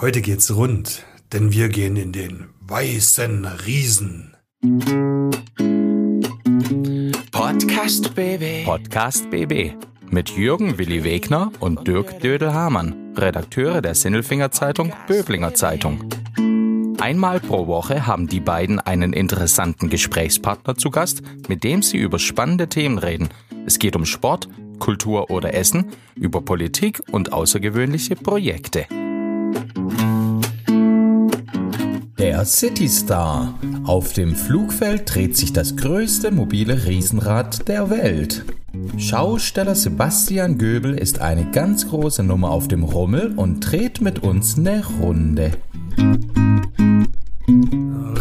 Heute geht's rund, denn wir gehen in den weißen Riesen. Podcast BB. Podcast BB mit Jürgen Willi Wegner und Dirk Dödel-Hamann, Redakteure der Sinnelfinger Zeitung Böblinger Zeitung. Einmal pro Woche haben die beiden einen interessanten Gesprächspartner zu Gast, mit dem sie über spannende Themen reden. Es geht um Sport, Kultur oder Essen, über Politik und außergewöhnliche Projekte. Der City Star. Auf dem Flugfeld dreht sich das größte mobile Riesenrad der Welt. Schausteller Sebastian Göbel ist eine ganz große Nummer auf dem Rummel und dreht mit uns eine Runde.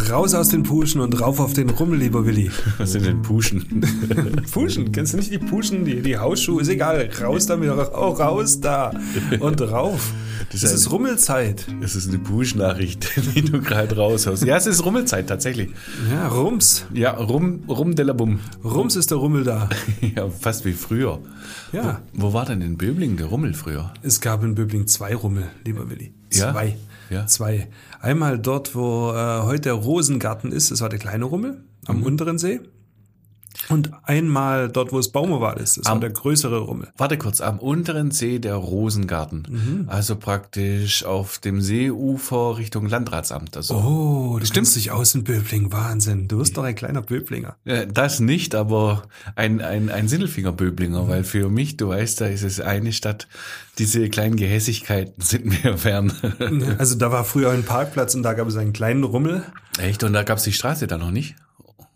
Raus aus den Puschen und rauf auf den Rummel, lieber Willi. Was sind denn Puschen? Puschen, kennst du nicht die Puschen, die, die Hausschuhe? Ist egal, raus damit, oh, raus da und rauf. Das, das ist Rummelzeit. Das ist eine Push-Nachricht, die du gerade raushaust. Ja, es ist Rummelzeit tatsächlich. Ja, Rums. Ja, Rum, Rum de la Bum. Rums ist der Rummel da. ja, fast wie früher. Ja. Wo, wo war denn in Böbling der Rummel früher? Es gab in Böbling zwei Rummel, lieber Willi. Zwei. Ja? Zwei. Einmal dort, wo äh, heute der Rosengarten ist, das war der kleine Rummel am Mhm. unteren See. Und einmal dort, wo es Baumoval ist, das war Am- der größere Rummel. Warte kurz, am unteren See der Rosengarten. Mhm. Also praktisch auf dem Seeufer Richtung Landratsamt. Also, Oh, du stimmt dich aus in Böbling, Wahnsinn. Du bist doch ein kleiner Böblinger. Das nicht, aber ein, ein, ein Sindelfinger-Böblinger, weil für mich, du weißt, da ist es eine Stadt, diese kleinen Gehässigkeiten sind mir fern. Also da war früher ein Parkplatz und da gab es einen kleinen Rummel. Echt? Und da gab's die Straße da noch nicht?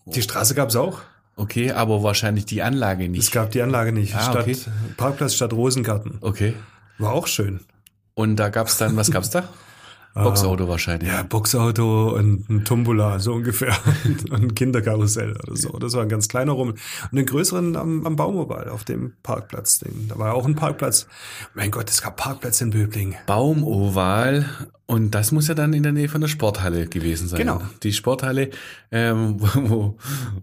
Die Straße gab es auch. Okay, aber wahrscheinlich die Anlage Es nicht. gab die Anlage nicht. Ah, Stadt, okay. Parkplatz statt Rosengarten. Okay. War auch schön. Und da gab's dann, was gab's da? Boxauto wahrscheinlich. Ja, Boxauto und ein Tumbola, so ungefähr. und ein Kinderkarussell oder so. Das war ein ganz kleiner Rummel. Und den größeren am, am Baumobal auf dem Parkplatz. Den, da war auch ein Parkplatz. Mein Gott, es gab Parkplätze in Böbling. Baumoval. Und das muss ja dann in der Nähe von der Sporthalle gewesen sein. Genau. Die Sporthalle, ähm, wo,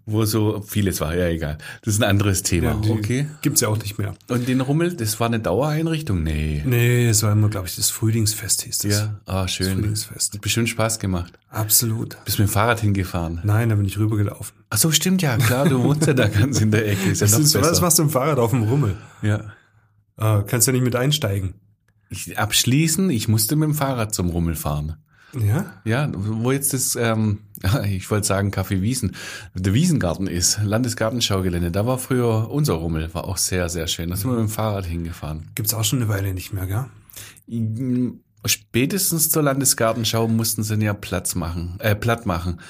wo, so vieles war. Ja, egal. Das ist ein anderes Thema. die okay. Gibt's ja auch nicht mehr. Und den Rummel, das war eine Dauereinrichtung? Nee. Nee, es war immer, glaube ich, das Frühlingsfest hieß das. Ja, ah, Das schön. Frühlingsfest. Hat bestimmt Spaß gemacht. Absolut. Bist mit dem Fahrrad hingefahren. Nein, da bin ich rübergelaufen. Ach so, stimmt ja, klar, du wohnst ja da ganz in der Ecke. Ist ja Das noch ist, besser. was machst du im Fahrrad auf dem Rummel? Ja. Äh, kannst du nicht mit einsteigen. Ich, abschließen, ich musste mit dem Fahrrad zum Rummel fahren. Ja? Ja, wo jetzt das, ähm, ich wollte sagen Café Wiesen, der Wiesengarten ist, Landesgartenschaugelände, da war früher unser Rummel, war auch sehr, sehr schön. Da sind wir mit dem Fahrrad hingefahren. Gibt's auch schon eine Weile nicht mehr, gell? Spätestens zur Landesgartenschau mussten sie ihn ja Platz machen, äh, platt machen.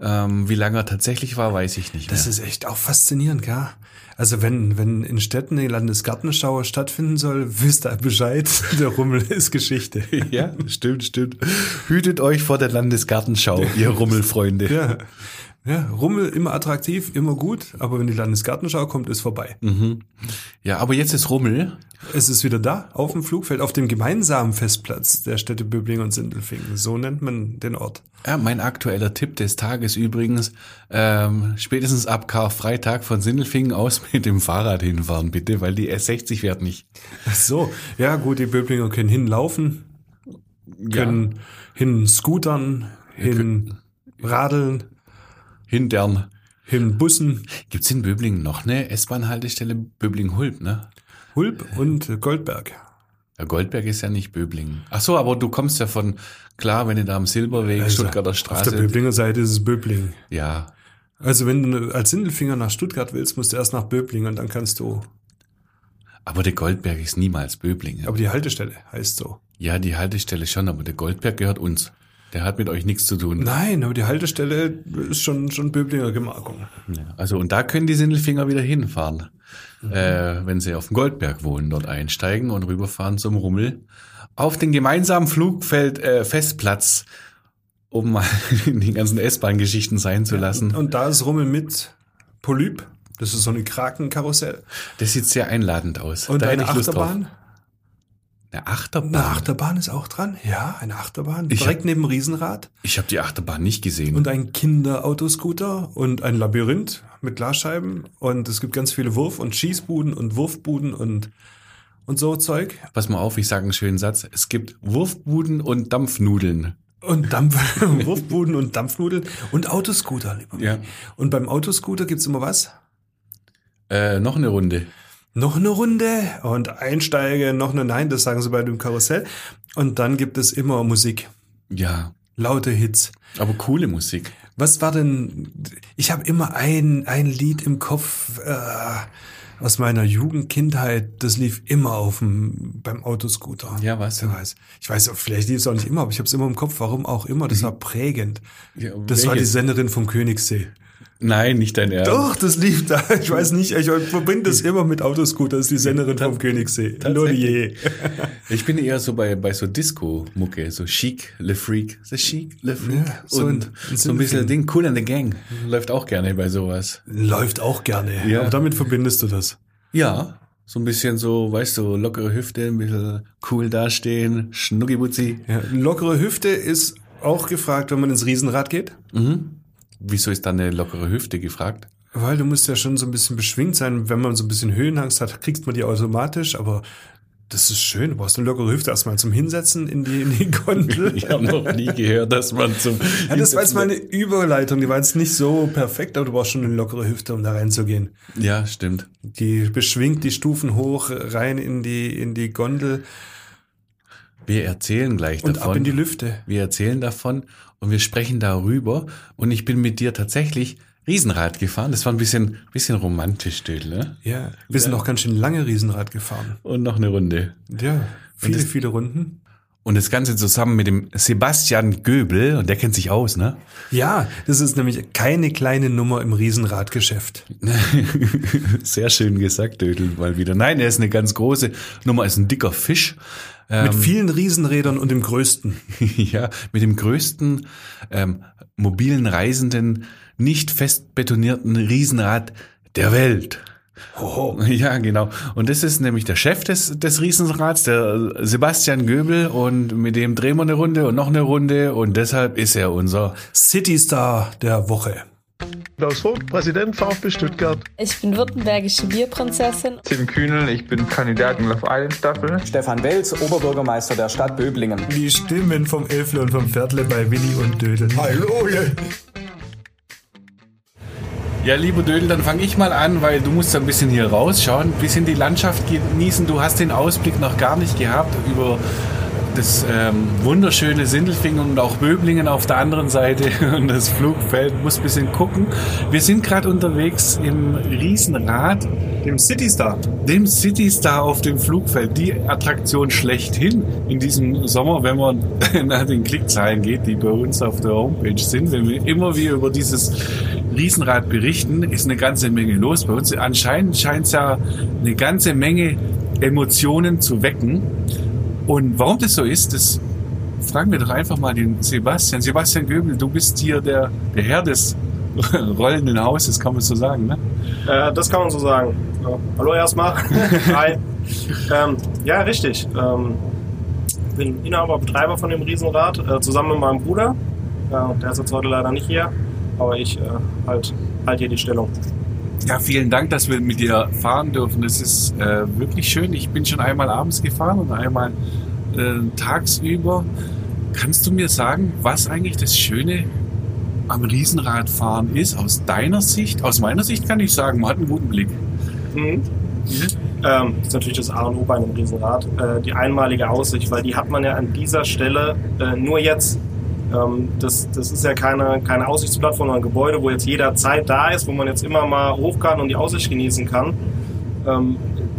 Ähm, wie lange er tatsächlich war, weiß ich nicht mehr. Das ist echt auch faszinierend, gell? Also wenn, wenn in Städten eine Landesgartenschau stattfinden soll, wisst ihr Bescheid, der Rummel ist Geschichte. ja, stimmt, stimmt. Hütet euch vor der Landesgartenschau, ihr Rummelfreunde. Ja. Ja, Rummel immer attraktiv, immer gut, aber wenn die Landesgartenschau kommt, ist vorbei. Ja, aber jetzt ist Rummel. Es ist wieder da, auf dem Flugfeld, auf dem gemeinsamen Festplatz der Städte Böbling und Sindelfingen. So nennt man den Ort. Ja, mein aktueller Tipp des Tages übrigens, ähm, spätestens ab Karfreitag von Sindelfingen aus mit dem Fahrrad hinfahren, bitte, weil die S60 fährt nicht. Ach so, ja gut, die Böblinger können hinlaufen, können hin scootern, hin radeln, Hintern. hin Bussen, Gibt's in Böblingen noch eine S-Bahn-Haltestelle Böbling-Hulp, ne? Hulp und Goldberg. Ja, Goldberg ist ja nicht Böblingen. Ach so, aber du kommst ja von, klar, wenn du da am Silberweg, Also, Stuttgarter Auf der Straße. Böblinger Seite ist es Böbling. Ja, Also wenn du als Sindelfinger nach Stuttgart willst, musst du erst nach Böbling und dann kannst du. aber der Goldberg ist niemals Böblingen. Aber die Haltestelle heißt so. Ja, die Haltestelle schon, aber der Goldberg gehört uns. Der hat mit euch nichts zu tun. Nein, aber die Haltestelle ist schon, schon Böblinger Gemarkung. Ja, also und da können die Sindelfinger wieder hinfahren, äh, wenn sie auf dem Goldberg wohnen, dort einsteigen und rüberfahren zum Rummel auf den gemeinsamen Flugfeld äh, Festplatz, um mal die ganzen S-Bahn-Geschichten sein zu lassen. Und da ist Rummel mit Polyp. Das ist so eine Krakenkarussell. Das sieht sehr einladend aus. Und da eine Achterbahn. Eine Achterbahn? Eine Achterbahn ist auch dran. Ja, eine Achterbahn. Ich Direkt neben dem Riesenrad. Ich habe die Achterbahn nicht gesehen. Und ein Kinderautoscooter und ein Labyrinth mit Glasscheiben. Und es gibt ganz viele Wurf- und Schießbuden und Wurfbuden und, und so Zeug. Pass mal auf, ich sage einen schönen Satz. Es gibt Wurfbuden und Dampfnudeln. Und Dampf, Wurfbuden und Dampfnudeln und Autoscooter, lieber Ja. Und beim Autoscooter gibt's immer was? Äh, noch eine Runde. Noch eine Runde und einsteige, noch eine Nein, das sagen sie bei dem Karussell. Und dann gibt es immer Musik. Ja, Laute Hits. aber coole Musik. Was war denn? Ich habe immer ein, ein Lied im Kopf äh, aus meiner Jugend, Kindheit. Das lief immer auf dem, beim Autoscooter. Ja, was Ich weiß, ich weiß, vielleicht lief es auch nicht immer, aber ich habe es immer im Kopf. Warum auch immer? Das war prägend. Ja, Das war die? Senderin vom Königssee. Nein, nicht dein Ernst. Doch, das lief da. Ich weiß nicht, ich verbinde das immer mit Autoscooter. Das ist die Senderin vom Königssee. Lodier. Ich bin eher so bei, bei so Disco-Mucke, so Chic, Le Freak. The Chic, Le Freak. Ja, so und ein- so ein bisschen. Ding, Cool in the Gang. Läuft auch gerne bei sowas. Läuft auch gerne. Ja. Aber damit verbindest du das. Ja, so ein bisschen so, weißt du, lockere Hüfte, ein bisschen cool dastehen, Schnuckibutzi. Ja, lockere Hüfte ist auch gefragt, wenn man ins Riesenrad geht. Wieso ist da eine lockere Hüfte gefragt? Weil du musst ja schon so ein bisschen beschwingt sein. Wenn man so ein bisschen Höhenangst hat, kriegst man die automatisch. Aber das ist schön. Du brauchst eine lockere Hüfte erstmal zum Hinsetzen in die, in die Gondel. Ich habe noch nie gehört, dass man zum Ja, das war jetzt mal eine Überleitung. Die war jetzt nicht so perfekt, aber du brauchst schon eine lockere Hüfte, um da reinzugehen. Ja, stimmt. Die beschwingt die Stufen hoch, rein in die, in die Gondel Wir erzählen gleich und davon. ab in die Lüfte. Wir erzählen davon und wir sprechen darüber. Und ich bin mit dir tatsächlich Riesenrad gefahren. Das war ein bisschen, bisschen romantisch, Dödel, ne? Ja, wir sind auch ganz schön lange Riesenrad gefahren. Und noch eine Runde. Ja, viele, das- viele Runden. Und das Ganze zusammen mit dem Sebastian Göbel, und der kennt sich aus, ne? Ja, das ist nämlich keine kleine Nummer im Riesenradgeschäft. Sehr schön gesagt, Dödel, mal wieder. Nein, er ist eine ganz große Nummer, ist ein dicker Fisch. Mit vielen Riesenrädern und dem größten. ja, mit dem größten ähm, mobilen Reisenden, nicht fest betonierten Riesenrad der Welt. Ja, genau. Und das ist nämlich der Chef des, des Riesenrads, der Sebastian Göbel. Und mit dem drehen wir eine Runde und noch eine Runde. Und deshalb ist er unser Citystar der Woche. Klaus Vogt, Präsident VfB Stuttgart. Ich bin württembergische Bierprinzessin. Tim Kühnel, ich bin Kandidat in Love Island Staffel. Stefan Welz, Oberbürgermeister der Stadt Böblingen. Die Stimmen vom Elfle und vom Viertle bei Willi und Dödel. Hallo! Ja, lieber Dödel, dann fange ich mal an, weil du musst ein bisschen hier rausschauen, ein bisschen die Landschaft genießen. Du hast den Ausblick noch gar nicht gehabt über das ähm, wunderschöne Sindelfingen und auch Böblingen auf der anderen Seite und das Flugfeld. Muss ein bisschen gucken. Wir sind gerade unterwegs im Riesenrad, Dem Citystar. dem Citystar auf dem Flugfeld. Die Attraktion schlechthin in diesem Sommer, wenn man nach den Klickzahlen geht, die bei uns auf der Homepage sind. Wenn wir immer wieder über dieses Riesenrad berichten, ist eine ganze Menge los bei uns. Anscheinend scheint es ja eine ganze Menge Emotionen zu wecken. Und warum das so ist, das fragen wir doch einfach mal den Sebastian. Sebastian Göbel, du bist hier der, der Herr des rollenden Hauses, kann man so sagen, ne? Äh, das kann man so sagen. Ja. Hallo erstmal. Hi. ähm, ja, richtig. Ähm, bin Inhaber, Betreiber von dem Riesenrad, äh, zusammen mit meinem Bruder. Äh, der ist jetzt heute leider nicht hier, aber ich äh, halt, halt hier die Stellung. Ja, vielen Dank, dass wir mit dir fahren dürfen. Das ist äh, wirklich schön. Ich bin schon einmal abends gefahren und einmal äh, tagsüber. Kannst du mir sagen, was eigentlich das Schöne am Riesenradfahren ist aus deiner Sicht? Aus meiner Sicht kann ich sagen, man hat einen guten Blick. Mhm. Ähm, das ist natürlich das A und O bei einem Riesenrad. Äh, die einmalige Aussicht, weil die hat man ja an dieser Stelle äh, nur jetzt. Ähm, das, das ist ja keine, keine Aussichtsplattform oder ein Gebäude, wo jetzt jederzeit da ist, wo man jetzt immer mal hoch kann und die Aussicht genießen kann. Ähm,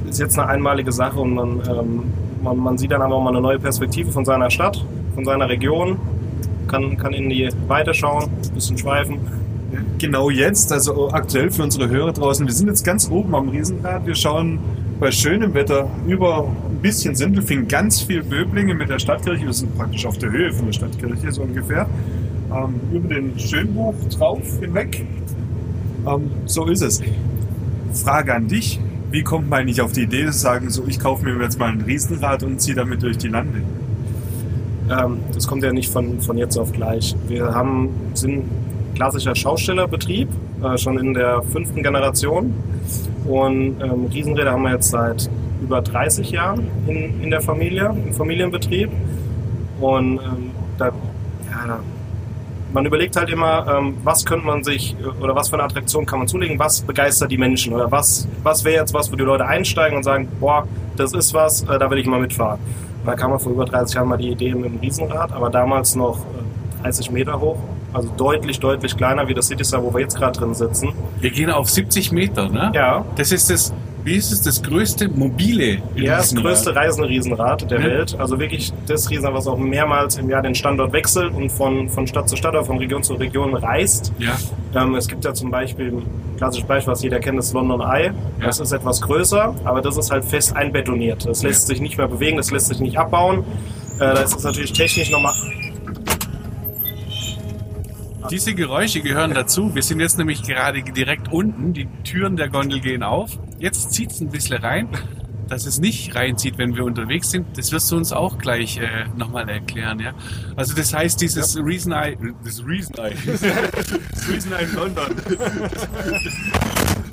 ist jetzt eine einmalige Sache und man, ähm, man, man sieht dann aber auch mal eine neue Perspektive von seiner Stadt, von seiner Region, kann, kann in die Weite schauen, ein bisschen schweifen. Genau jetzt, also aktuell für unsere Hörer draußen. Wir sind jetzt ganz oben am Riesenrad. Wir schauen bei schönem Wetter über bisschen Sindelfingen, ganz viel Böblinge mit der Stadtkirche. Wir sind praktisch auf der Höhe von der Stadtkirche, so ungefähr. Ähm, über den Schönbuch drauf hinweg. Ähm, so ist es. Frage an dich. Wie kommt man eigentlich auf die Idee zu sagen, so ich kaufe mir jetzt mal ein Riesenrad und ziehe damit durch die Lande? Ähm, das kommt ja nicht von, von jetzt auf gleich. Wir haben, sind klassischer Schaustellerbetrieb, äh, schon in der fünften Generation. Und ähm, Riesenräder haben wir jetzt seit über 30 Jahren in, in der Familie, im Familienbetrieb. Und ähm, da, ja, da, man überlegt halt immer, ähm, was könnte man sich oder was für eine Attraktion kann man zulegen, was begeistert die Menschen oder was, was wäre jetzt was, wo die Leute einsteigen und sagen, boah, das ist was, äh, da will ich mal mitfahren. Und da kam man vor über 30 Jahren mal die Idee mit dem Riesenrad, aber damals noch äh, 30 Meter hoch, also deutlich, deutlich kleiner wie das City Star, wo wir jetzt gerade drin sitzen. Wir gehen auf 70 Meter, ne? Ja. Das ist das, wie ist es, das größte mobile Ja, das Riesenrad? größte reisende Riesenrad der Ja. Welt. Also wirklich das Riesenrad, was auch mehrmals im Jahr den Standort wechselt und von, von Stadt zu Stadt oder von Region zu Region reist. Ja. Ähm, es gibt ja zum Beispiel, ein klassisches Beispiel, was jeder kennt, das London Eye. Das ist etwas größer, aber das ist halt fest einbetoniert. Das lässt sich nicht mehr bewegen, das lässt sich nicht abbauen. Äh, das ist natürlich technisch nochmal... Diese Geräusche gehören dazu. Wir sind jetzt nämlich gerade direkt unten. Die Türen der Gondel gehen auf. Jetzt zieht es ein bisschen rein. Dass es nicht reinzieht, wenn wir unterwegs sind, das wirst du uns auch gleich äh, nochmal erklären. Ja? Also das heißt, dieses Reason Eye, das Reason Eye, das Reason Eye in London,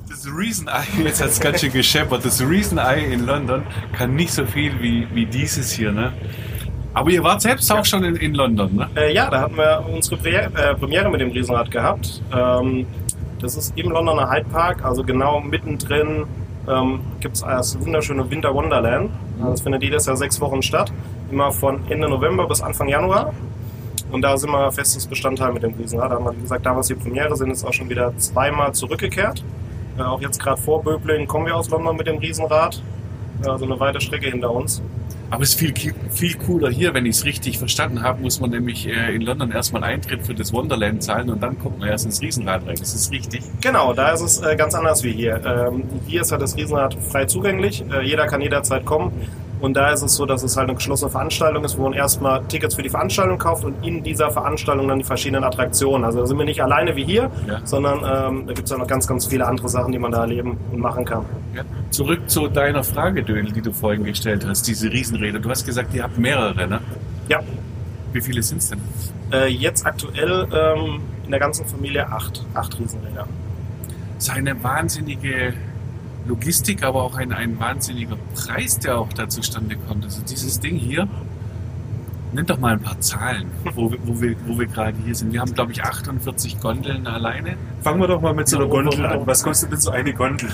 das Reason Eye, jetzt hat es ganz schön gescheppert, das Reason Eye in London kann nicht so viel wie, wie dieses hier. Ne? Aber ihr wart selbst auch schon in, in London, ne? Äh, ja, da hatten wir unsere Premiere, äh, Premiere mit dem Riesenrad gehabt. Ähm, das ist im Londoner Hyde Park, also genau mittendrin ähm, gibt es das wunderschöne Winter Wonderland. Also Das findet jedes Jahr sechs Wochen statt, immer von Ende November bis Anfang Januar. Und da sind wir festes Bestandteil mit dem Riesenrad. Da haben wir, wie gesagt, damals die Premiere, sind jetzt auch schon wieder zweimal zurückgekehrt. Äh, auch jetzt gerade vor Böblingen kommen wir aus London mit dem Riesenrad. Also eine weite Strecke hinter uns. Aber es ist viel, viel cooler hier, wenn ich es richtig verstanden habe, muss man nämlich äh, in London erstmal Eintritt für das Wonderland zahlen und dann kommt man erst ins Riesenrad rein. Das ist richtig. Genau, da ist es äh, ganz anders wie hier. Ähm, hier ist halt das Riesenrad frei zugänglich. Äh, jeder kann jederzeit kommen. Und da ist es so, dass es halt eine geschlossene Veranstaltung ist, wo man erstmal Tickets für die Veranstaltung kauft und in dieser Veranstaltung dann die verschiedenen Attraktionen. Also da sind wir nicht alleine wie hier, Ja. sondern ähm, da gibt es ja noch ganz, ganz viele andere Sachen, die man da erleben und machen kann. Ja. Zurück zu deiner Frage, Dödel, die du vorhin gestellt hast, diese Riesenräder. Du hast gesagt, ihr habt mehrere, ne? Ja, Wie viele sind es denn? äh, jetzt aktuell ähm, in der ganzen Familie acht, acht Riesenräder. Das ist eine wahnsinnige Logistik, aber auch ein, ein wahnsinniger Preis, der auch da zustande kommt. Also dieses Ding hier, nenn doch mal ein paar Zahlen, wo, wir- wo wir, wo wir gerade hier sind. Wir haben, glaube ich, 48 Gondeln alleine. Fangen wir doch mal mit so einer Gondel an. Was kostet denn so eine Gondel?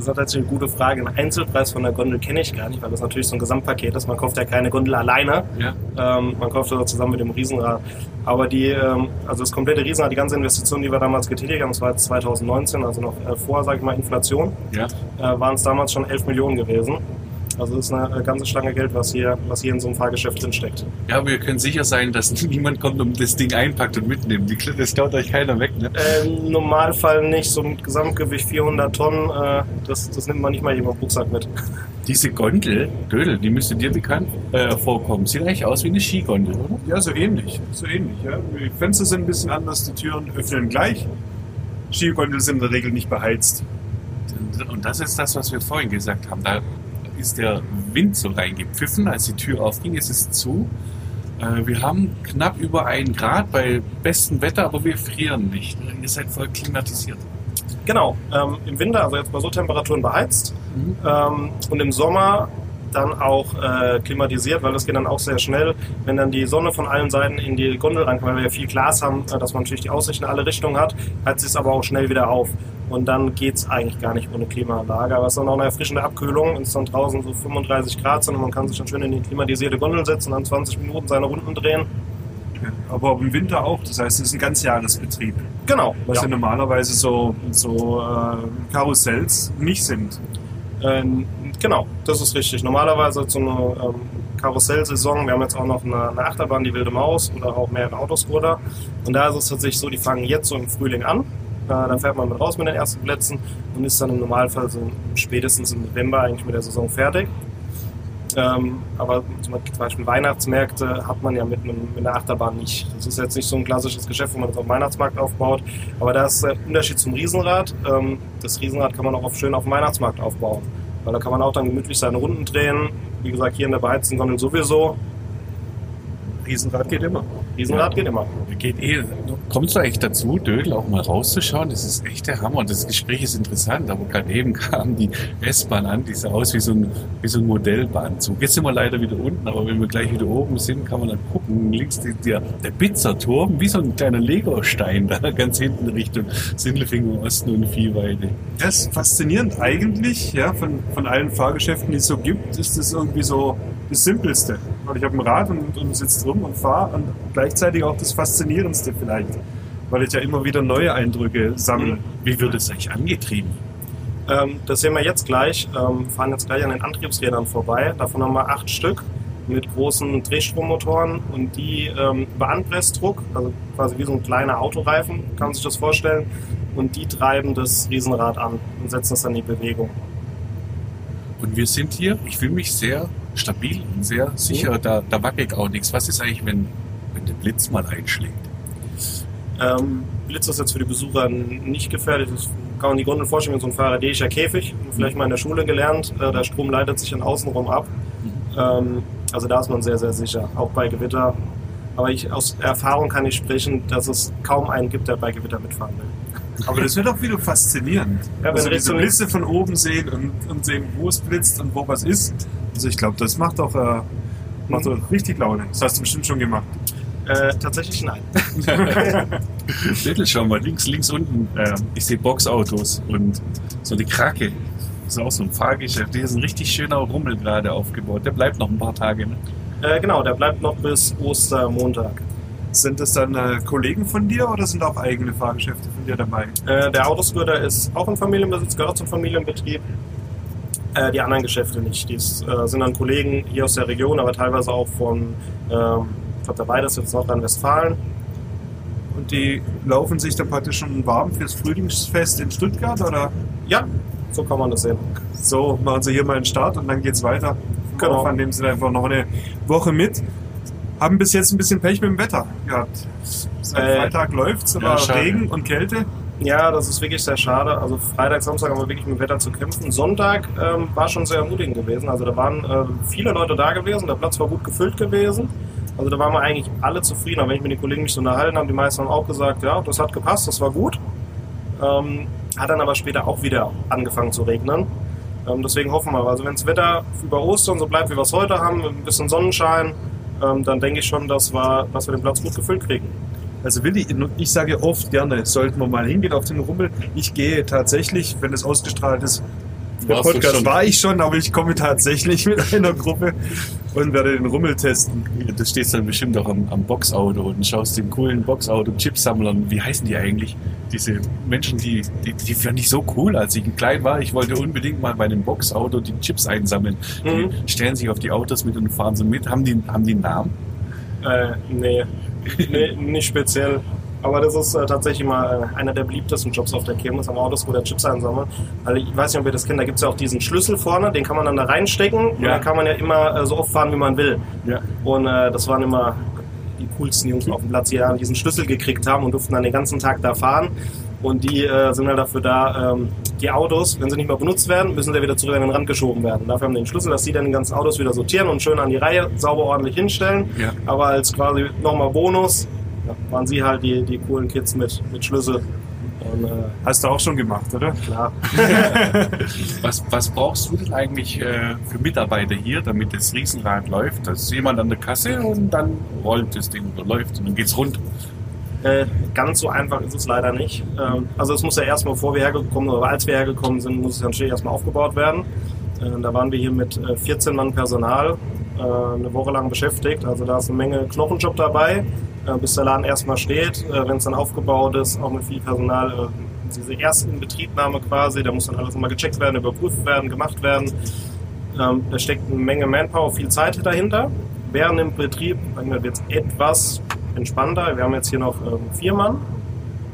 Das ist natürlich eine gute Frage. Einen Einzelpreis von der Gondel kenne ich gar nicht, weil das natürlich so ein Gesamtpaket ist. Man kauft ja keine Gondel alleine. Ja. Ähm, man kauft das auch zusammen mit dem Riesenrad. Aber die, ähm, also das komplette Riesenrad, die ganze Investition, die wir damals getätigt haben, das war jetzt 2019, also noch äh, vor, sage ich mal, Inflation, Ja. äh, waren es damals schon 11 Millionen gewesen. Also das ist eine ganze Stange Geld, was hier, was hier in so einem Fahrgeschäft drinsteckt. Ja, aber wir können sicher sein, dass niemand kommt und das Ding einpackt und mitnimmt. Die, das klaut euch keiner weg, ne? Äh, Im Normalfall nicht, so mit Gesamtgewicht 400 Tonnen, äh, das, das nimmt man nicht mal eben im Rucksack mit. Diese Gondel, Dödel, die müsste dir bekannt äh, vorkommen. Sieht eigentlich aus wie eine Skigondel, oder? Ja, so ähnlich. So ähnlich, ja. Die Fenster sind ein bisschen anders, die Türen öffnen gleich. Skigondeln sind in der Regel nicht beheizt. Und das ist das, was wir vorhin gesagt haben. Da ist der Wind so reingepfiffen, als die Tür aufging. Es ist zu. Äh, Wir haben knapp über einen Grad bei bestem Wetter, aber wir frieren nicht. Ihr seid voll klimatisiert. Genau, ähm, im Winter, also jetzt bei so Temperaturen beheizt ähm, und im Sommer dann auch äh, klimatisiert, weil das geht dann auch sehr schnell, wenn dann die Sonne von allen Seiten in die Gondel reinkommt, weil wir ja viel Glas haben, äh, dass man natürlich die Aussicht in alle Richtungen hat, heizt es aber auch schnell wieder auf. Und dann geht's eigentlich gar nicht ohne Klimaanlage. Aber es ist dann auch eine erfrischende Abkühlung, wenn es dann draußen so 35 Grad sind und man kann sich dann schön in die klimatisierte Gondel setzen und dann 20 Minuten seine Runden drehen. Aber im Winter auch. Das heißt, es ist ein Ganzjahresbetrieb. Genau. Was ja, Ja. normalerweise so, so äh, Karussells nicht sind. Ähm, genau, das ist richtig. Normalerweise so eine ähm, Karussellsaison, wir haben jetzt auch noch eine, eine Achterbahn, die Wilde Maus oder auch mehrere Autoscooter. Und da ist es tatsächlich so, die fangen jetzt so im Frühling an. Äh, da fährt man mit raus mit den ersten Plätzen und ist dann im Normalfall so spätestens im November eigentlich mit der Saison fertig. Ähm, aber zum Beispiel Weihnachtsmärkte hat man ja mit, einem, mit einer Achterbahn nicht. Das ist jetzt nicht so ein klassisches Geschäft, wo man das auf dem Weihnachtsmarkt aufbaut. Aber da ist der Unterschied zum Riesenrad. Ähm, das Riesenrad kann man auch schön auf dem Weihnachtsmarkt aufbauen. Weil da kann man auch dann gemütlich seine Runden drehen. Wie gesagt, hier in der beheizten Gondel sowieso. Riesenrad geht immer. Riesenrad geht immer. Geht eh. Kommst du eigentlich dazu, Dödel auch mal rauszuschauen? Das ist echt der Hammer. Das Gespräch ist interessant, aber gerade eben kam die S-Bahn an, die sah aus wie so ein, wie so ein Modellbahnzug. Jetzt sind wir leider wieder unten, aber wenn wir gleich wieder oben sind, kann man dann gucken. Links die, der, der Pizzerturm, wie so ein kleiner Legostein da ganz hinten Richtung Sindelfingen, Osten und Viehweide. Das ist faszinierend eigentlich, ja, von, von allen Fahrgeschäften, die es so gibt, ist das irgendwie so das Simpelste. Weil ich habe ein Rad und, und sitze drum und fahre und gleichzeitig auch das Faszinierendste vielleicht. Weil ich ja immer wieder neue Eindrücke sammle. Wie wird es eigentlich angetrieben? Ähm, das sehen wir jetzt gleich. Ähm, fahren jetzt gleich an den Antriebsrädern vorbei. Davon haben wir acht Stück mit großen Drehstrommotoren und die ähm, über Anpressdruck, also quasi wie so ein kleiner Autoreifen, kann man sich das vorstellen, und die treiben das Riesenrad an und setzen es dann in die Bewegung. Und wir sind hier, ich fühle mich sehr stabil und sehr sicher, da, da wackelt auch nichts. Was ist eigentlich, wenn, wenn der Blitz mal einschlägt? Ähm, Blitz ist jetzt für die Besucher nicht gefährlich. Das kann man die Grunde vorstellen wie so ein faradäischer Käfig. Vielleicht mal in der Schule gelernt. Äh, der Strom leitet sich dann außenrum ab. Ähm, also da ist man sehr, sehr sicher, auch bei Gewitter. Aber ich, aus Erfahrung kann ich sprechen, dass es kaum einen gibt, der bei Gewitter mitfahren will. Aber das wird auch wieder faszinierend. Ja, wenn also diese Blitze von oben sehen und, und sehen, wo es blitzt und wo was ist. Also ich glaube, das macht auch, äh, macht Mhm. auch richtig Laune. Das hast du bestimmt schon gemacht. Äh, tatsächlich nein. Viertel, schau mal, links, links unten. Äh, ich sehe Boxautos und so eine Krake. Das ist auch so ein Fahrgeschäft. Hier ist ein richtig schöner Rummel gerade aufgebaut. Der bleibt noch ein paar Tage. Ne? Äh, genau, der bleibt noch bis Ostermontag. Sind das dann äh, Kollegen von dir oder sind auch eigene Fahrgeschäfte von dir dabei? Äh, der Autoscooter ist auch ein Familienbesitz, gehört zum Familienbetrieb. Äh, die anderen Geschäfte nicht. Die ist, äh, sind dann Kollegen hier aus der Region, aber teilweise auch von, ähm, ich glaube, dabei, das ist jetzt Nordrhein-Westfalen. Und die laufen sich dann praktisch schon warm fürs Frühlingsfest in Stuttgart oder Ja, so kann man das sehen. so machen sie hier mal einen Start und dann geht's weiter. Genau. Aufwand nehmen sie einfach noch eine Woche mit. Haben bis jetzt ein bisschen Pech mit dem Wetter gehabt. Seit Äh, Freitag läuft's, aber ja. Regen und Kälte. Ja, das ist wirklich sehr schade. Also Freitag, Samstag haben wir wirklich mit dem Wetter zu kämpfen. Sonntag ähm, war schon sehr ermutigend gewesen. Also da waren äh, viele Leute da gewesen, der Platz war gut gefüllt gewesen. Also da waren wir eigentlich alle zufrieden. Aber wenn ich mit den Kollegen mich so unterhalten habe, die meisten haben auch gesagt, ja, das hat gepasst, das war gut. Ähm, hat dann aber später auch wieder angefangen zu regnen. Ähm, deswegen hoffen wir, also wenn das Wetter über Ostern so bleibt, wie wir es heute haben, ein bisschen Sonnenschein, ähm, dann denke ich schon, dass wir, dass wir den Platz gut gefüllt kriegen. Also Willi, ich sage oft gerne, sollten wir mal hingehen auf den Rummel. Ich gehe tatsächlich, wenn es ausgestrahlt ist, der Podcast war ich schon, aber ich komme tatsächlich mit einer Gruppe und werde den Rummel testen. Du stehst dann bestimmt auch am, am Boxauto und schaust den coolen Boxauto-Chipsammlern. Wie heißen die eigentlich? Diese Menschen, die, die, die fand ich so cool, als ich klein war. Ich wollte unbedingt mal bei einem Boxauto die Chips einsammeln. Mhm. Die stellen sich auf die Autos mit und fahren so mit. Haben die, haben die einen Namen? Äh, nee. nee, nicht speziell. Aber das ist äh, tatsächlich mal äh, einer der beliebtesten Jobs auf der Kirmes am Autoscooter Chips einsammeln. Also ich weiß nicht, ob ihr das kennt, da gibt es ja auch diesen Schlüssel vorne, den kann man dann da reinstecken und Ja. dann kann man ja immer äh, so oft fahren, wie man will. Ja. Und äh, das waren immer die coolsten Jungs auf dem Platz, die ja diesen Schlüssel gekriegt haben und durften dann den ganzen Tag da fahren. Und die äh, sind halt dafür da, ähm, die Autos, wenn sie nicht mehr benutzt werden, müssen sie wieder zurück an den Rand geschoben werden. Dafür haben die den Schlüssel, dass die dann die ganzen Autos wieder sortieren und schön an die Reihe sauber ordentlich hinstellen. Ja. Aber als quasi nochmal Bonus ja, waren sie halt die, die coolen Kids mit, mit Schlüssel. Und äh, Hast du auch schon gemacht, oder? klar. Was, was brauchst du denn eigentlich äh, für Mitarbeiter hier, damit das Riesenrad läuft? Da ist jemand an der Kasse und dann rollt das Ding oder läuft und dann geht's rund. Äh, ganz so einfach ist es leider nicht. Ähm, also es muss ja erstmal, bevor wir hergekommen oder als wir hergekommen sind, muss es natürlich erstmal aufgebaut werden. Äh, da waren wir hier mit äh, 14 Mann Personal äh, eine Woche lang beschäftigt. Also da ist eine Menge Knochenjob dabei, äh, bis der Laden erstmal steht. Äh, Wenn es dann aufgebaut ist, auch mit viel Personal. Äh, diese Erstinbetriebnahme quasi, da muss dann alles nochmal gecheckt werden, überprüft werden, gemacht werden. Ähm, da steckt eine Menge Manpower, viel Zeit dahinter. Während im Betrieb wird es etwas entspannter. Wir haben jetzt hier noch ähm, vier Mann,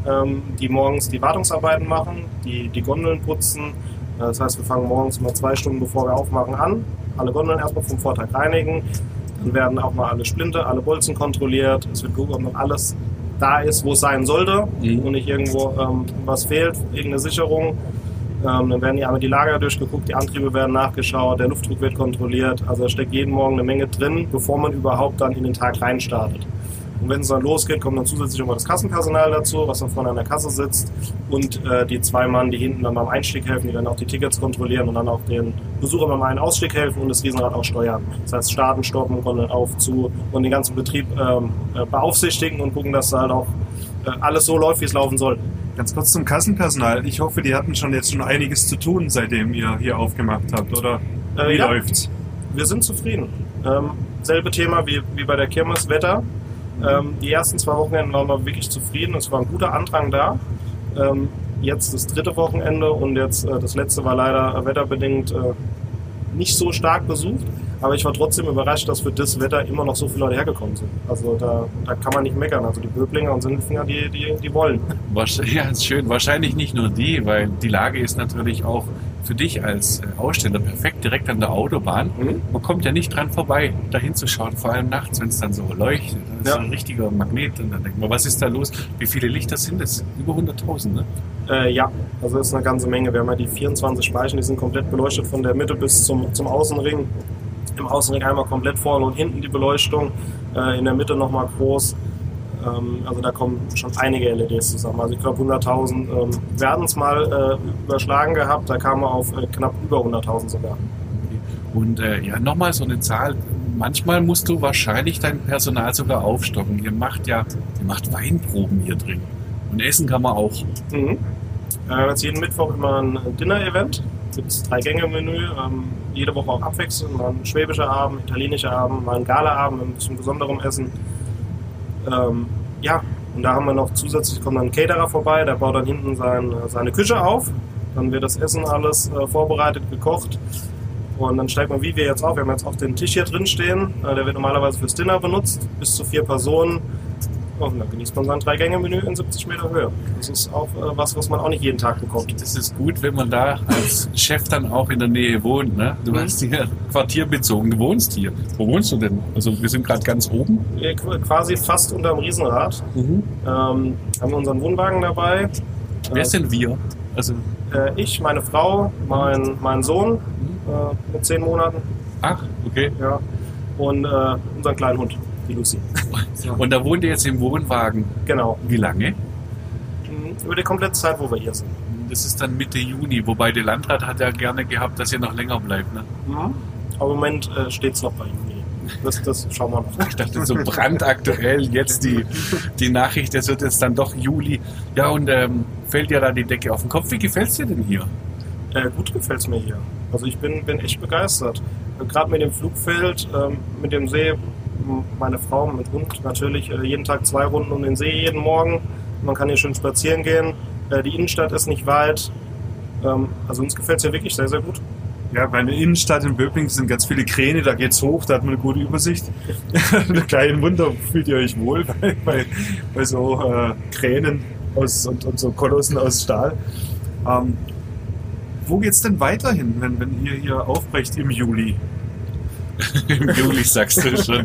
ähm, die morgens die Wartungsarbeiten machen, die die Gondeln putzen. Äh, das heißt, wir fangen morgens mal zwei Stunden bevor wir aufmachen an. Alle Gondeln erstmal vom Vortag reinigen. Dann werden auch mal alle Splinte, alle Bolzen kontrolliert. Es wird geguckt, ob noch alles da ist, wo es sein sollte Mhm. und nicht irgendwo ähm, was fehlt, irgendeine Sicherung. Ähm, dann werden die einmal die Lager durchgeguckt, die Antriebe werden nachgeschaut, der Luftdruck wird kontrolliert. Also da steckt jeden Morgen eine Menge drin, bevor man überhaupt dann in den Tag reinstartet. Und wenn es dann losgeht, kommt dann zusätzlich immer das Kassenpersonal dazu, was dann vorne an der Kasse sitzt und äh, die zwei Mann, die hinten dann beim Einstieg helfen, die dann auch die Tickets kontrollieren und dann auch den Besucher beim Ein- Ausstieg helfen und das Riesenrad auch steuern. Das heißt starten, stoppen, auf, zu und den ganzen Betrieb ähm, äh, beaufsichtigen und gucken, dass da halt auch äh, alles so läuft, wie es laufen soll. Ganz kurz zum Kassenpersonal. Ich hoffe, die hatten schon jetzt schon einiges zu tun, seitdem ihr hier aufgemacht habt, oder? Äh, Wie ja. läuft's? Wir sind zufrieden. Ähm, selbe Thema wie, wie bei der Kirmes Wetter. Ähm, die ersten zwei Wochenenden waren wir wirklich zufrieden. Es war ein guter Andrang da. Ähm, jetzt das dritte Wochenende und jetzt äh, das letzte war leider wetterbedingt äh, nicht so stark besucht. Aber ich war trotzdem überrascht, dass für das Wetter immer noch so viele Leute hergekommen sind. Also da, da kann man nicht meckern. Also die Böblinger und Sindelfinger, die, die, die wollen. Ja, schön. Wahrscheinlich nicht nur die, weil die Lage ist natürlich auch für dich als äh, Aussteller perfekt direkt an der Autobahn. Mhm. Man kommt ja nicht dran vorbei, da hinzuschauen, vor allem nachts, wenn es dann so leuchtet. Das ist Ja. ein richtiger Magnet. Und dann denkt man, was ist da los? Wie viele Lichter sind es? Über 100.000, ne? Äh, ja, also das ist eine ganze Menge. Wir haben ja die 24 Speichen, die sind komplett beleuchtet von der Mitte bis zum, zum Außenring. Im Außenring einmal komplett vorne und hinten die Beleuchtung, äh, in der Mitte nochmal groß. Ähm, also da kommen schon einige LEDs zusammen. Also ich glaube 100.000 ähm, werden es mal äh, überschlagen gehabt, da kamen wir auf äh, knapp über 100.000 sogar. Und äh, ja, nochmal so eine Zahl. Manchmal musst du wahrscheinlich dein Personal sogar aufstocken. Ihr macht ja, ihr macht Weinproben hier drin. Und essen kann man auch. Mhm. Äh, Wir haben jetzt jeden Mittwoch immer ein Dinner-Event. Gibt es drei Gänge-Menü. Ähm, jede Woche auch abwechselnd. Mal ein schwäbischer Abend, italienischer Abend, mal ein Gala-Abend mit ein bisschen besonderem Essen. Ähm, ja, und da haben wir noch zusätzlich kommt dann ein Caterer vorbei, der baut dann hinten sein, seine Küche auf. Dann wird das Essen alles äh, vorbereitet, gekocht. Und dann steigt man, wie wir jetzt auf. Wir haben jetzt auch den Tisch hier drin stehen. Äh, der wird normalerweise fürs Dinner benutzt, bis zu vier Personen. Und dann genießt man sein Drei-Gänge-Menü in 70 Meter Höhe. Das ist auch äh, was, was man auch nicht jeden Tag bekommt. Das ist gut, wenn man da als Chef dann auch in der Nähe wohnt. Ne? Du Mhm. hast hier quartierbezogen, du wohnst hier. Wo wohnst du denn? Also wir sind gerade ganz oben. Wir qu- quasi fast unterm Riesenrad. Ähm, haben wir unseren Wohnwagen dabei. Wer sind wir? Also, Äh, ich, meine Frau, mein, mein Sohn äh, mit zehn Monaten ach, okay. ja, und äh, unseren kleinen Hund, die Lucy. Und da wohnt ihr jetzt im Wohnwagen. Genau. Wie lange? Mhm, Über die komplette Zeit, wo wir hier sind. Das ist dann Mitte Juni, wobei der Landrat hat ja gerne gehabt, dass ihr noch länger bleibt. Ne? Aber im Moment äh, steht es noch bei Juni. Das, das schauen wir noch. Ich dachte so brandaktuell jetzt die, die Nachricht, es wird jetzt dann doch Juli. Ja, und ähm, fällt dir da die Decke auf den Kopf. Wie gefällt's dir denn hier? Äh, gut gefällt es mir hier. Also ich bin, bin echt begeistert. Gerade mit dem Flugfeld, ähm, mit dem See, meine Frau mit Hund natürlich äh, jeden Tag zwei Runden um den See jeden Morgen. Man kann hier schön spazieren gehen. Äh, die Innenstadt ist nicht weit. Ähm, also uns gefällt es hier wirklich sehr, sehr gut. Ja, bei der Innenstadt in Böblingen sind ganz viele Kräne, da geht's hoch, da hat man eine gute Übersicht. Kein Wunder, fühlt ihr euch wohl bei, bei, bei so äh, Kränen aus, und, und so Kolossen aus Stahl. Ähm, wo geht's denn weiterhin, wenn, wenn ihr hier aufbrecht im Juli? Im Juli sagst du schon.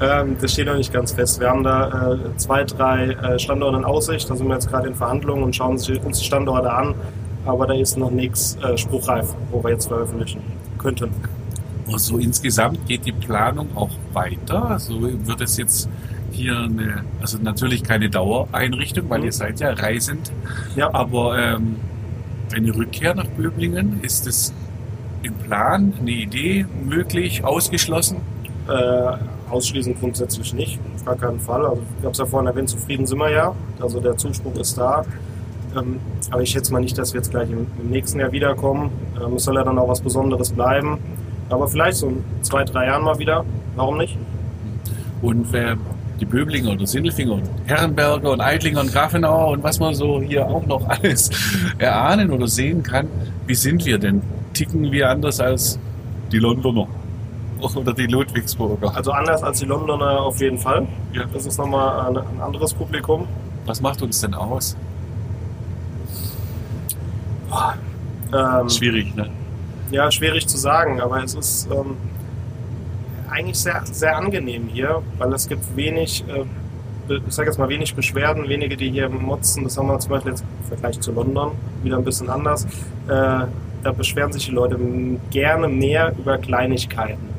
Ähm, das steht noch nicht ganz fest. Wir haben da äh, zwei, drei äh, Standorte in Aussicht. Da sind wir jetzt gerade in Verhandlungen und schauen uns die Standorte an. Aber da ist noch nichts äh, spruchreif, wo wir jetzt veröffentlichen könnten. Also insgesamt geht die Planung auch weiter. Also wird es jetzt hier eine, also natürlich keine Dauereinrichtung, weil Mhm. ihr seid ja reisend, Ja, aber ähm, eine Rückkehr nach Böblingen, ist es im Plan, eine Idee möglich, ausgeschlossen? äh, ausschließen grundsätzlich nicht. Auf gar keinen Fall. Also, ich habe es ja vorhin erwähnt, zufrieden sind wir ja. Also der Zuspruch ist da. Ähm, aber ich schätze mal nicht, dass wir jetzt gleich im, im nächsten Jahr wiederkommen. Ähm, es soll ja dann auch was Besonderes bleiben. Aber vielleicht so in zwei, drei Jahren mal wieder. Warum nicht? Und wer die Böblinger oder Sindelfinger und Herrenberger und Eidlinger und Grafenauer und was man so hier auch noch alles erahnen oder sehen kann, wie sind wir denn? Ticken wir anders als die Londoner oder die Ludwigsburger? Also anders als die Londoner auf jeden Fall. Ja. Das ist nochmal ein, ein anderes Publikum. Was macht uns denn aus? Ähm, Schwierig, ne? Ja, schwierig zu sagen, aber es ist ähm, eigentlich sehr, sehr angenehm hier, weil es gibt wenig äh, ich sage jetzt mal wenig Beschwerden, wenige, die hier motzen. Das haben wir zum Beispiel jetzt im Vergleich zu London wieder ein bisschen anders. Äh, da beschweren sich die Leute gerne mehr über Kleinigkeiten.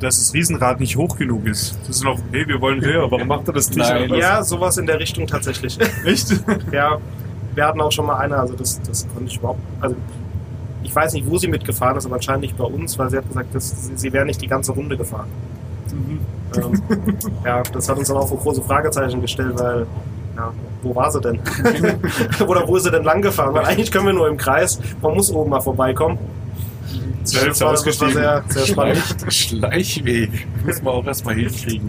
Dass das Riesenrad nicht hoch genug ist. Das ist noch, hey, wir wollen höher, warum macht er das nicht? Nein. Was? Ja, sowas in der Richtung tatsächlich. Echt? ja, wir hatten auch schon mal eine, also das, das konnte ich überhaupt, also ich weiß nicht, wo sie mitgefahren ist, aber anscheinend nicht bei uns, weil sie hat gesagt, dass sie, sie wäre nicht die ganze Runde gefahren. Ähm, ja, das hat uns dann auch vor große Fragezeichen gestellt, weil, ja, wo war sie denn? Oder wo ist sie denn lang gefahren? Weil eigentlich können wir nur im Kreis, man muss oben mal vorbeikommen. Zwölf Das war, das war sehr, sehr spannend. Schleichweg. Muss man auch erstmal hinkriegen.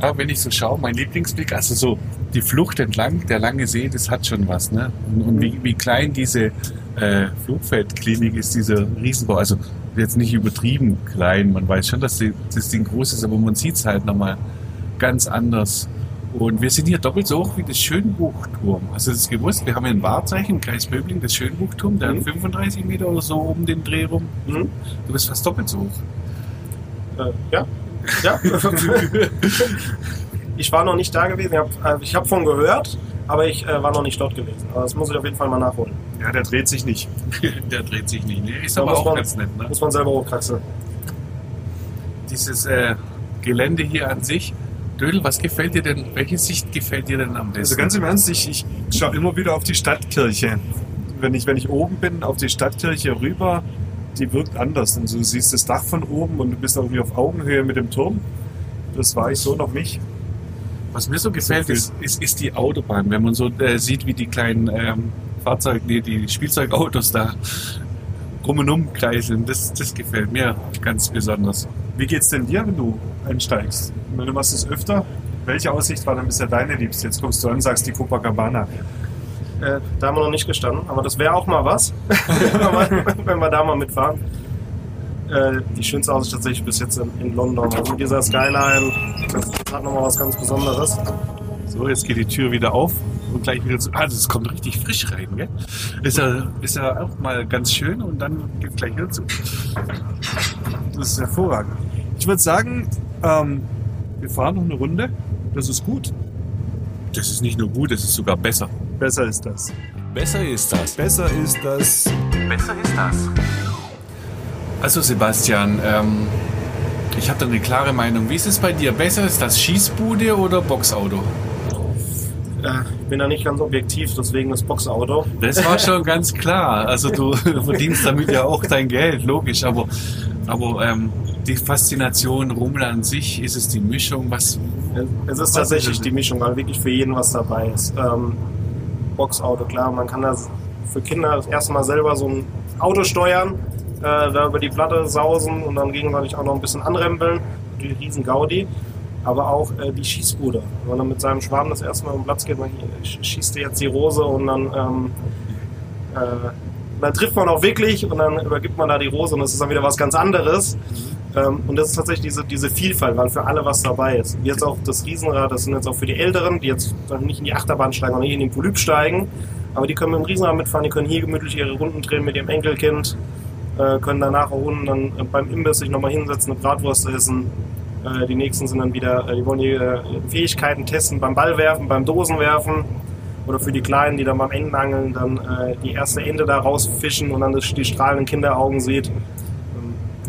Aber wenn ich so schaue, mein Lieblingsblick, also so die Flucht entlang, der lange See, das hat schon was, ne? Und, und wie, wie klein diese äh, Flugfeldklinik ist, dieser Riesenbau. Also jetzt nicht übertrieben klein, man weiß schon, dass die, das Ding groß ist, aber man sieht es halt nochmal ganz anders. Und wir sind hier doppelt so hoch wie das Schönbuchturm. Hast du das gewusst? Wir haben hier ein Wahrzeichen im Kreis Böbling, das Schönbuchturm, der Mhm. hat 35 Meter oder so um den Dreh rum. Mhm. Du bist fast doppelt so hoch. Äh, ja. Ja. ich war noch nicht da gewesen. Ich habe ich hab von gehört, aber ich äh, war noch nicht dort gewesen. Aber das muss ich auf jeden Fall mal nachholen. Ja, der dreht sich nicht. Der dreht sich nicht. Nee, ist Da aber auch man- ganz nett. Ne? Muss man selber hochkraxeln. Dieses äh, Gelände hier an sich. Dödel, was gefällt dir denn? Welche Sicht gefällt dir denn am besten? Also ganz im Ernst, ich, ich schaue immer wieder auf die Stadtkirche. Wenn ich, wenn ich oben bin, auf die Stadtkirche rüber, die wirkt anders. Und du siehst das Dach von oben und du bist auch irgendwie auf Augenhöhe mit dem Turm. Das war ich so noch nicht. Was mir so gefällt, viel. ist, ist, ist die Autobahn. Wenn man so äh, sieht, wie die kleinen ähm, Fahrzeuge, nee, die Spielzeugautos da rum und um kreiseln, das, das gefällt mir ganz besonders. Wie geht's denn dir, wenn du einsteigst? Ich meine, Du machst es öfter. Welche Aussicht war dann bisher deine Liebste? Jetzt kommst du an und sagst die Copacabana. Äh, da haben wir noch nicht gestanden, aber das wäre auch mal was, wenn, wir wenn da mal mitfahren. Äh, die schönste Aussicht tatsächlich bis jetzt in, in London. Also dieser Skyline, das hat nochmal was ganz Besonderes. So, jetzt geht die Tür wieder auf und gleich wieder zu. Ah, das kommt richtig frisch rein, gell? Ist ja, ist ja auch mal ganz schön und dann geht gleich wieder zu. Das ist hervorragend. Ich würde sagen, ähm, wir fahren noch eine Runde. Das ist gut. Das ist nicht nur gut, das ist sogar besser. Besser ist das. Besser ist das. Besser ist das. Besser ist das. Also Sebastian, ähm, ich habe da eine klare Meinung. Wie ist es bei dir? Besser ist das Schießbude oder Boxauto? Äh, ich bin da nicht ganz objektiv, deswegen das Boxauto. Das war schon ganz klar. Also du verdienst damit ja auch dein Geld, logisch. Aber, aber ähm, die Faszination Rummel an sich, ist es die Mischung? Was? Es ist Was tatsächlich ist die Mischung, weil wirklich für jeden was dabei ist. Ähm, Boxauto, klar, man kann das für Kinder das erste Mal selber so ein Auto steuern, äh, da über die Platte sausen und dann gegenseitig auch noch ein bisschen anrempeln. Die riesen Gaudi. Aber auch äh, die Schießbude. Wenn man dann mit seinem Schwarm das erste Mal um Platz geht, man sch- schießt dir jetzt die Rose und dann, ähm, äh, dann trifft man auch wirklich und dann übergibt man da die Rose und das ist dann wieder was ganz anderes. Ähm, und das ist tatsächlich diese, diese Vielfalt, weil für alle was dabei ist. Jetzt auch das Riesenrad, das sind jetzt auch für die Älteren, die jetzt nicht in die Achterbahn steigen und nicht in den Polyp steigen, aber die können mit dem Riesenrad mitfahren, die können hier gemütlich ihre Runden drehen mit ihrem Enkelkind, äh, können danach auch unten dann äh, beim Imbiss sich nochmal hinsetzen, eine Bratwurst essen. Äh, die nächsten sind dann wieder, die wollen ihre Fähigkeiten testen beim Ballwerfen, beim Dosenwerfen. Oder für die Kleinen, die dann beim Entenangeln dann die erste Ente da rausfischen und dann die strahlenden Kinderaugen sieht.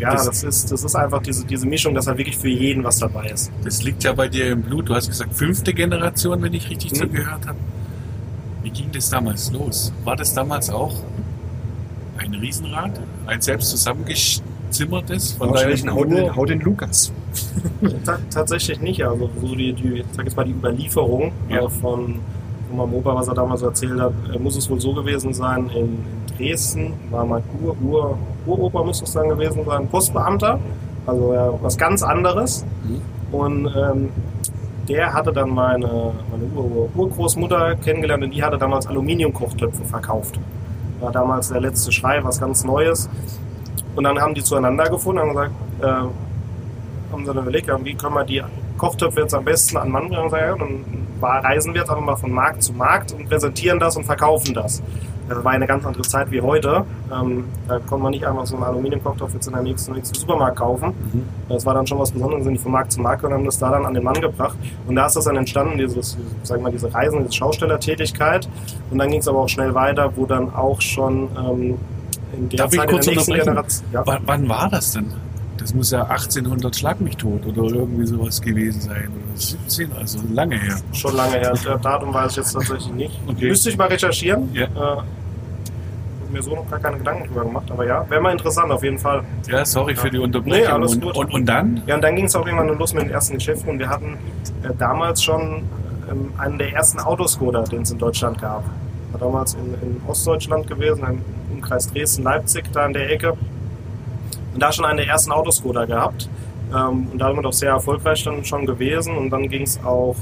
Ja, Das- das, ist, das ist einfach diese, diese Mischung, dass halt wirklich für jeden was dabei ist. Das liegt ja bei dir im Blut. Du hast gesagt, fünfte Generation, wenn ich richtig Mhm. zugehört habe. Wie ging das damals los? War das damals auch ein Riesenrad? Ein selbst zusammengezimmertes von Wahrscheinlich deinem hau den, Urlaub? hau den Lukas. Ta tatsächlich nicht. Also so die, die ich sag jetzt mal die Überlieferung Ja. äh, von, von meinem Opa, was er damals so erzählt hat, äh, muss es wohl so gewesen sein, in, in Dresden war mein Ur, Ur, Uropa müsste es dann gewesen sein, Postbeamter, also ja, was ganz anderes. Mhm. Und ähm, der hatte dann meine, meine Ur, Ur, Urgroßmutter kennengelernt und die hatte damals Aluminiumkochtöpfe verkauft. War damals der letzte Schrei, was ganz Neues. Und dann haben die zueinander gefunden und haben gesagt, äh, haben sie dann überlegt, wie können wir die Kochtöpfe jetzt am besten an Mann bringen? Und dann reisen wir jetzt einfach mal von Markt zu Markt und präsentieren das und verkaufen das. Das war eine ganz andere Zeit wie heute. Ähm, da konnte man nicht einfach so einen Aluminiumkochtopf jetzt in der nächsten, nächsten Supermarkt kaufen. Das war dann schon was Besonderes, sind die von Markt zu Markt und haben das da dann an den Mann gebracht. Und da ist das dann entstanden, dieses, sagen wir mal, diese Reisen, diese Schaustellertätigkeit. Und dann ging es aber auch schnell weiter, wo dann auch schon ähm, in der Darf ich Zeit kurz in der nächsten? Generation. Ja. Wann, wann war das denn? Das muss ja 1800 Schlag mich tot oder irgendwie sowas gewesen sein. Oder 17, also lange her. Schon lange her. Das Datum weiß ich jetzt tatsächlich nicht. Okay. Müsste ich mal recherchieren. Ja. Äh, mir so noch gar keine Gedanken drüber gemacht, aber ja, wäre mal interessant auf jeden Fall. Ja, sorry für die Unterbrechung. Nee, alles und, gut. Und, und dann? Ja, und dann ging es auch irgendwann los mit den ersten Geschäften und wir hatten äh, damals schon ähm, einen der ersten Autoskoda, den es in Deutschland gab. War damals in, in Ostdeutschland gewesen, im Umkreis Dresden-Leipzig, da in der Ecke. Und da schon einen der ersten Autoskoda gehabt. Ähm, und damit auch sehr erfolgreich dann schon gewesen. Und dann ging es auch,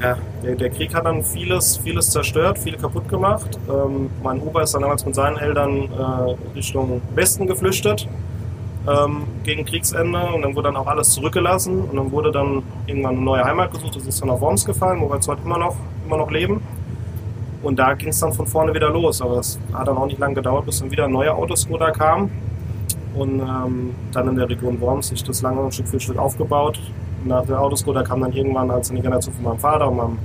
ja, der, der Krieg hat dann vieles, vieles zerstört, viel kaputt gemacht. Ähm, mein Opa ist dann damals mit seinen Eltern äh, Richtung Westen geflüchtet ähm, gegen Kriegsende und dann wurde dann auch alles zurückgelassen und dann wurde dann irgendwann eine neue Heimat gesucht. Das ist dann nach Worms gefallen, wo wir jetzt heute immer noch, immer noch leben. Und da ging es dann von vorne wieder los. Aber es hat dann auch nicht lange gedauert, bis dann wieder ein neuer Autoskoda kam. Und ähm, dann in der Region Worms sich das lange Stück für Stück aufgebaut. Nach der Autoskoda kam dann irgendwann, als in die Generation von meinem Vater und meinem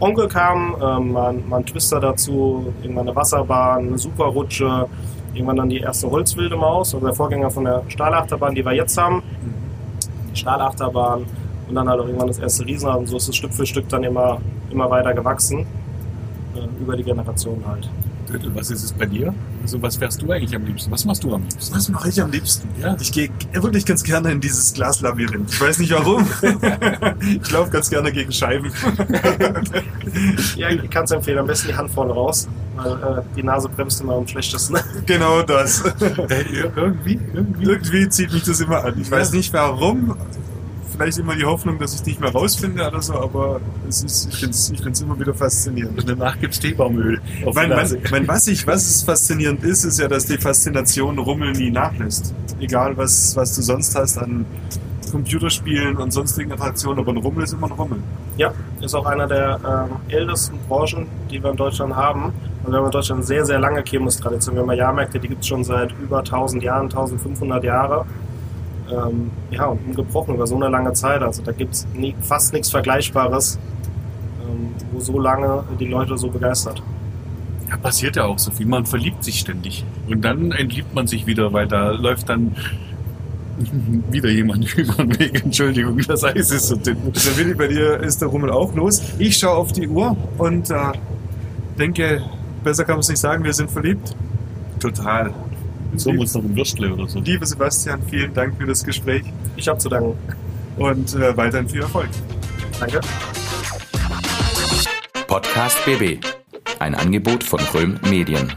Onkel kam, ähm, mal, ein- mal ein Twister dazu, irgendwann eine Wasserbahn, eine Superrutsche, irgendwann dann die erste Holzwilde Maus, also der Vorgänger von der Stahlachterbahn, die wir jetzt haben. Die Stahlachterbahn und dann halt auch irgendwann das erste Riesenrad und so ist es Stück für Stück dann immer, immer weiter gewachsen. Äh, über die Generation halt. Was ist es bei dir? Also was fährst du eigentlich am liebsten? Was machst du am liebsten? Was mache ich am liebsten? Ja. Ich gehe wirklich ganz gerne in dieses Glaslabyrinth. Ich weiß nicht warum. ich laufe ganz gerne gegen Scheiben. Ja, ich kann es empfehlen, am besten die Hand vorne raus, weil äh, die Nase bremst immer am schlechtesten. genau das. Äh, irgendwie, irgendwie. Irgendwie zieht mich das immer an. Ich weiß nicht warum. Vielleicht immer die Hoffnung, dass ich nicht mehr rausfinde oder so, aber es ist, ich finde es ich find's immer wieder faszinierend. Und danach gibt's Teebaumöl. auf Mein, mein, mein, was, ich, was es faszinierend ist, ist ja, dass die Faszination Rummel nie nachlässt. Egal, was, was du sonst hast an Computerspielen und sonstigen Attraktionen, aber ein Rummel ist immer ein Rummel. Ja, ist auch einer der ähm, ältesten Branchen, die wir in Deutschland haben. Also wir haben in Deutschland eine sehr, sehr lange Kirmestradition. Wir haben ja Jahrmärkte, die gibt es schon seit über 1000 Jahren, 1500 Jahre. Ähm, ja, und ungebrochen über so eine lange Zeit. Also da gibt es fast nichts Vergleichbares, ähm, wo so lange die Leute so begeistert. Ja, passiert ja auch so viel. Man verliebt sich ständig. Und dann entliebt man sich wieder, weil da läuft dann wieder jemand über den Weg. Entschuldigung, das Eis ist so dünn. Also Willi, bei dir ist der Rummel auch los. Ich schaue auf die Uhr und äh, denke, besser kann man es nicht sagen, wir sind verliebt. Total. So muss noch ein Würstle oder so. Liebe Sebastian, vielen Dank für das Gespräch Ich habe zu danken. und äh, weiterhin viel Erfolg. Danke. Podcast BB. Ein Angebot von Röhm Medien.